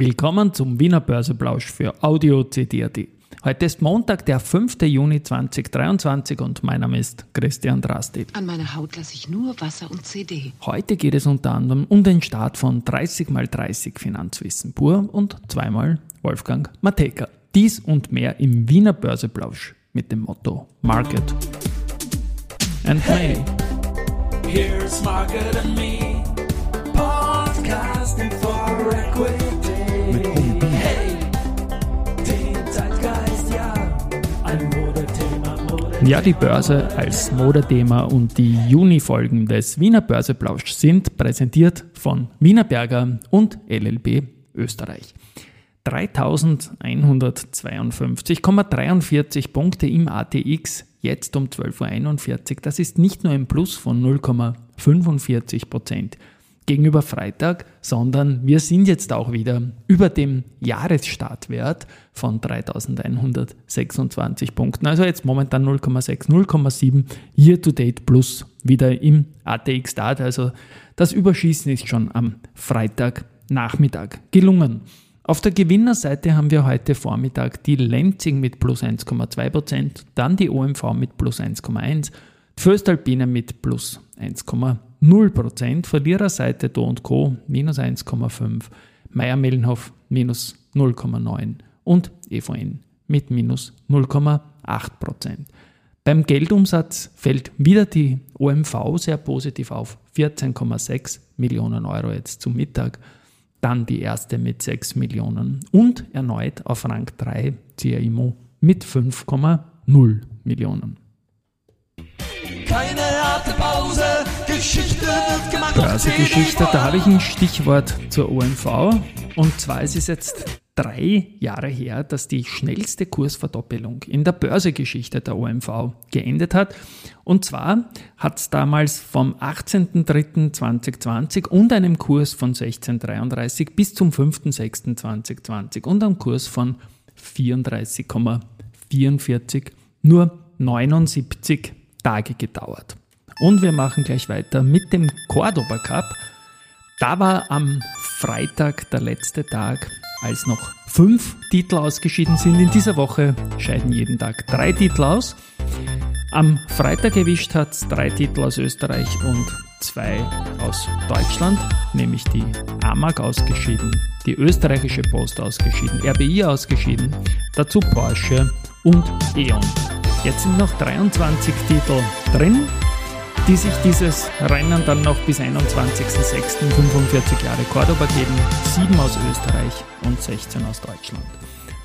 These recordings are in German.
Willkommen zum Wiener Börseplausch für Audio CD.at. Heute ist Montag, der 5. Juni 2023 und mein Name ist Christian Drasti. An meiner Haut lasse ich nur Wasser und CD. Heute geht es unter anderem um den Start von 30x30 Finanzwissen pur und zweimal Wolfgang Mateka. Dies und mehr im Wiener Börseplausch mit dem Motto Market and hey, Here's Market and Me, podcasting for equity. Ja, die Börse als Modethema und die Juni-Folgen des Wiener Börseplausch sind präsentiert von Wiener Berger und LLB Österreich. 3152,43 Punkte im ATX jetzt um 12.41 Uhr. Das ist nicht nur ein Plus von 0,45 Prozent gegenüber Freitag, sondern wir sind jetzt auch wieder über dem Jahresstartwert von 3126 Punkten. Also jetzt momentan 0,6, 0,7 Year-to-Date plus wieder im ATX-Start. Also das Überschießen ist schon am Freitagnachmittag gelungen. Auf der Gewinnerseite haben wir heute Vormittag die Lenzing mit plus 1,2%, dann die OMV mit plus 1,1%, die Föstalpine mit plus 1,0%, Verliererseite Do Co. minus 1,5%, Meier-Mellenhof minus 0,9% und EVN mit minus 0,8%. Beim Geldumsatz fällt wieder die OMV sehr positiv auf, 14,6 Millionen Euro jetzt zum Mittag dann die erste mit 6 Millionen und erneut auf Rang 3 CIMO mit 5,0 Millionen. Keine Börsegeschichte, da habe ich ein Stichwort zur OMV. Und zwar ist es jetzt drei Jahre her, dass die schnellste Kursverdoppelung in der Börsegeschichte der OMV geendet hat. Und zwar hat es damals vom 18.03.2020 und einem Kurs von 16,33 bis zum 5.06.2020 und einem Kurs von 34,44 nur 79 Tage gedauert. Und wir machen gleich weiter mit dem Cordoba Cup. Da war am Freitag der letzte Tag als noch fünf Titel ausgeschieden sind. In dieser Woche scheiden jeden Tag drei Titel aus. Am Freitag erwischt hat es drei Titel aus Österreich und zwei aus Deutschland, nämlich die AMAG ausgeschieden, die österreichische Post ausgeschieden, RBI ausgeschieden, dazu Porsche und E.ON. Jetzt sind noch 23 Titel drin die sich dieses Rennen dann noch bis 21.06. 45 Jahre Cordoba geben. Sieben aus Österreich und 16 aus Deutschland.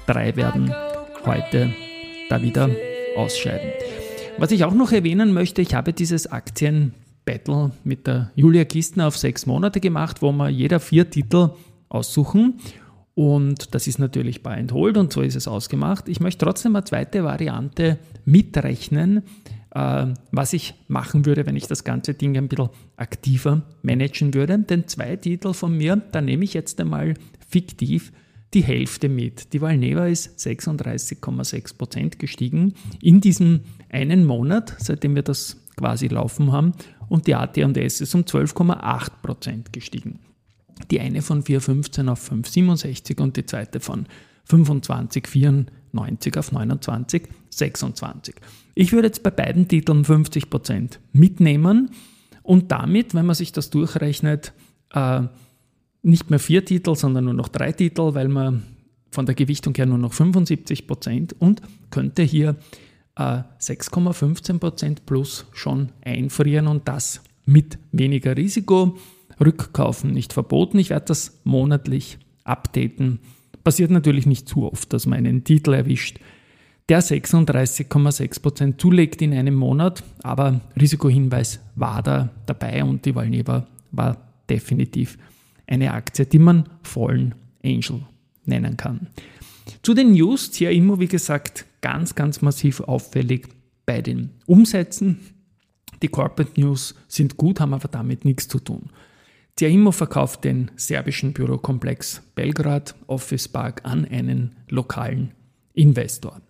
Drei werden heute da wieder ausscheiden. Was ich auch noch erwähnen möchte, ich habe dieses Aktien-Battle mit der Julia Kistner auf sechs Monate gemacht, wo wir jeder vier Titel aussuchen. Und das ist natürlich bei and und so ist es ausgemacht. Ich möchte trotzdem eine zweite Variante mitrechnen, was ich machen würde, wenn ich das ganze Ding ein bisschen aktiver managen würde. Denn zwei Titel von mir, da nehme ich jetzt einmal fiktiv die Hälfte mit. Die Valneva ist 36,6% gestiegen in diesem einen Monat, seitdem wir das quasi laufen haben. Und die AT&S ist um 12,8% gestiegen. Die eine von 4,15 auf 5,67 und die zweite von 25,94 auf 29,26. Ich würde jetzt bei beiden Titeln 50% mitnehmen und damit, wenn man sich das durchrechnet, äh, nicht mehr vier Titel, sondern nur noch drei Titel, weil man von der Gewichtung her nur noch 75% und könnte hier äh, 6,15% plus schon einfrieren und das mit weniger Risiko. Rückkaufen nicht verboten. Ich werde das monatlich updaten. Passiert natürlich nicht zu oft, dass man einen Titel erwischt, der 36,6% zulegt in einem Monat, aber Risikohinweis war da dabei und die Valneva war definitiv eine Aktie, die man vollen Angel nennen kann. Zu den News, hier immer wie gesagt ganz, ganz massiv auffällig bei den Umsätzen. Die Corporate News sind gut, haben aber damit nichts zu tun. Ciaimo verkauft den serbischen Bürokomplex Belgrad Office Park an einen lokalen Investor.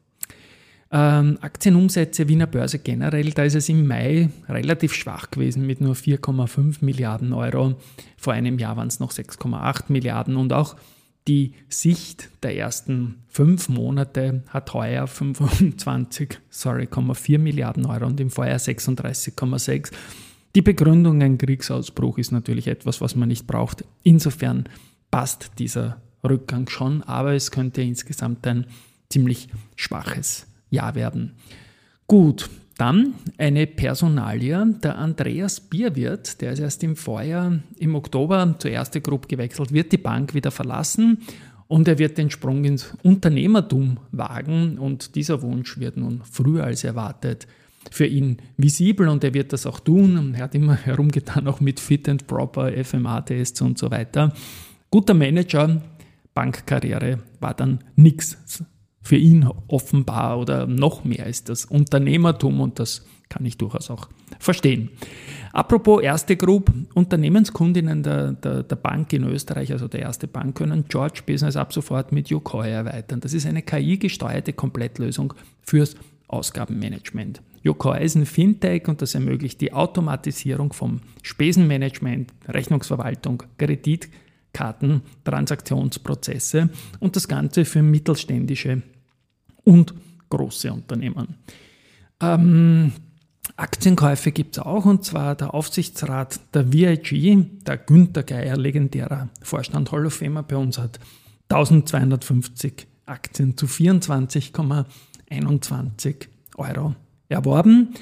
Ähm, Aktienumsätze Wiener Börse generell, da ist es im Mai relativ schwach gewesen mit nur 4,5 Milliarden Euro. Vor einem Jahr waren es noch 6,8 Milliarden und auch Die Sicht der ersten fünf Monate hat heuer 25, sorry, 4 Milliarden Euro und im Vorjahr 36,6. Die Begründung, ein Kriegsausbruch ist natürlich etwas, was man nicht braucht. Insofern passt dieser Rückgang schon, aber es könnte insgesamt ein ziemlich schwaches Jahr werden. Gut, dann eine Personalie, der Andreas Bierwirt, der ist erst im Vorjahr, im Oktober zur erste Gruppe gewechselt, wird die Bank wieder verlassen und er wird den Sprung ins Unternehmertum wagen und dieser Wunsch wird nun früher als erwartet für ihn visibel und er wird das auch tun. Er hat immer herumgetan, auch mit Fit and Proper, FMA-Tests und so weiter. Guter Manager, Bankkarriere war dann nichts für ihn offenbar oder noch mehr ist das Unternehmertum und das kann ich durchaus auch verstehen. Apropos erste Group, Unternehmenskundinnen der, der, der, Bank in Österreich, also der erste Bank, können George Business ab sofort mit Yokoi erweitern. Das ist eine KI-gesteuerte Komplettlösung fürs Ausgabenmanagement. Yokoi ist ein Fintech und das ermöglicht die Automatisierung vom Spesenmanagement, Rechnungsverwaltung, Kreditkarten, Transaktionsprozesse und das Ganze für mittelständische und große Unternehmen. Ähm, Aktienkäufe gibt es auch und zwar der Aufsichtsrat der VIG, der Günther Geier, legendärer Vorstand Hall of Famer bei uns, hat 1250 Aktien zu 24,21 Euro erworben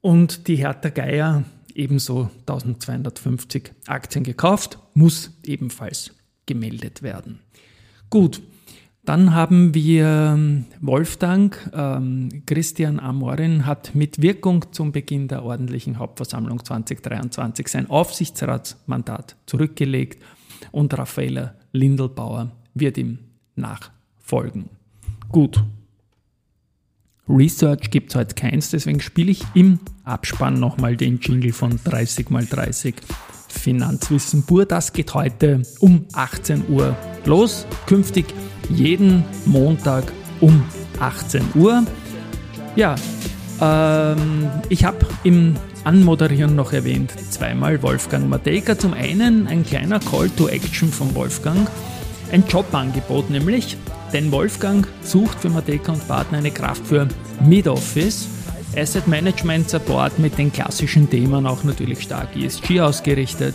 und die Hertha Geier ebenso 1250 Aktien gekauft, muss ebenfalls gemeldet werden. Gut, dann haben wir ähm, Wolfgang, ähm, Christian Amorin hat mit Wirkung zum Beginn der ordentlichen Hauptversammlung 2023 sein Aufsichtsratsmandat zurückgelegt und Raffaella Lindelbauer wird ihm nachfolgen. Gut. Research gibt es heute keins, deswegen spiele ich im Abspann nochmal den Jingle von 30x30 Finanzwissen pur. Das geht heute um 18 Uhr los. Künftig jeden Montag um 18 Uhr. Ja, ähm, ich habe im Anmoderieren noch erwähnt, zweimal Wolfgang Matejka. Zum einen ein kleiner Call to Action von Wolfgang, ein Jobangebot nämlich, denn Wolfgang sucht für Matejka und Partner eine Kraft für Mid-Office, Asset Management Support mit den klassischen Themen, auch natürlich stark ESG ausgerichtet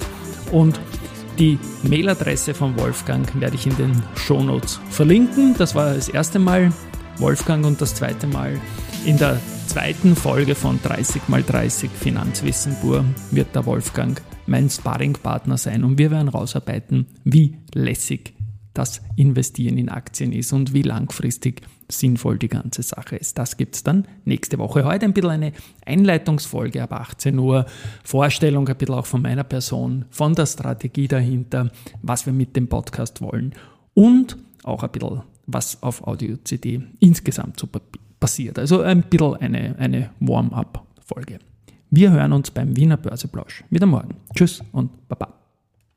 und die Mailadresse von Wolfgang werde ich in den Shownotes verlinken. Das war das erste Mal Wolfgang und das zweite Mal in der zweiten Folge von 30x30 Finanzwissen pur wird der Wolfgang mein Sparringpartner sein und wir werden rausarbeiten, wie lässig das Investieren in Aktien ist und wie langfristig sinnvoll die ganze Sache ist. Das gibt es dann nächste Woche. Heute ein bisschen eine Einleitungsfolge ab 18 Uhr, Vorstellung ein bisschen auch von meiner Person, von der Strategie dahinter, was wir mit dem Podcast wollen und auch ein bisschen was auf Audio-CD insgesamt so passiert. Also ein bisschen eine, eine Warm-up-Folge. Wir hören uns beim Wiener Börseplausch. Wieder morgen. Tschüss und Baba.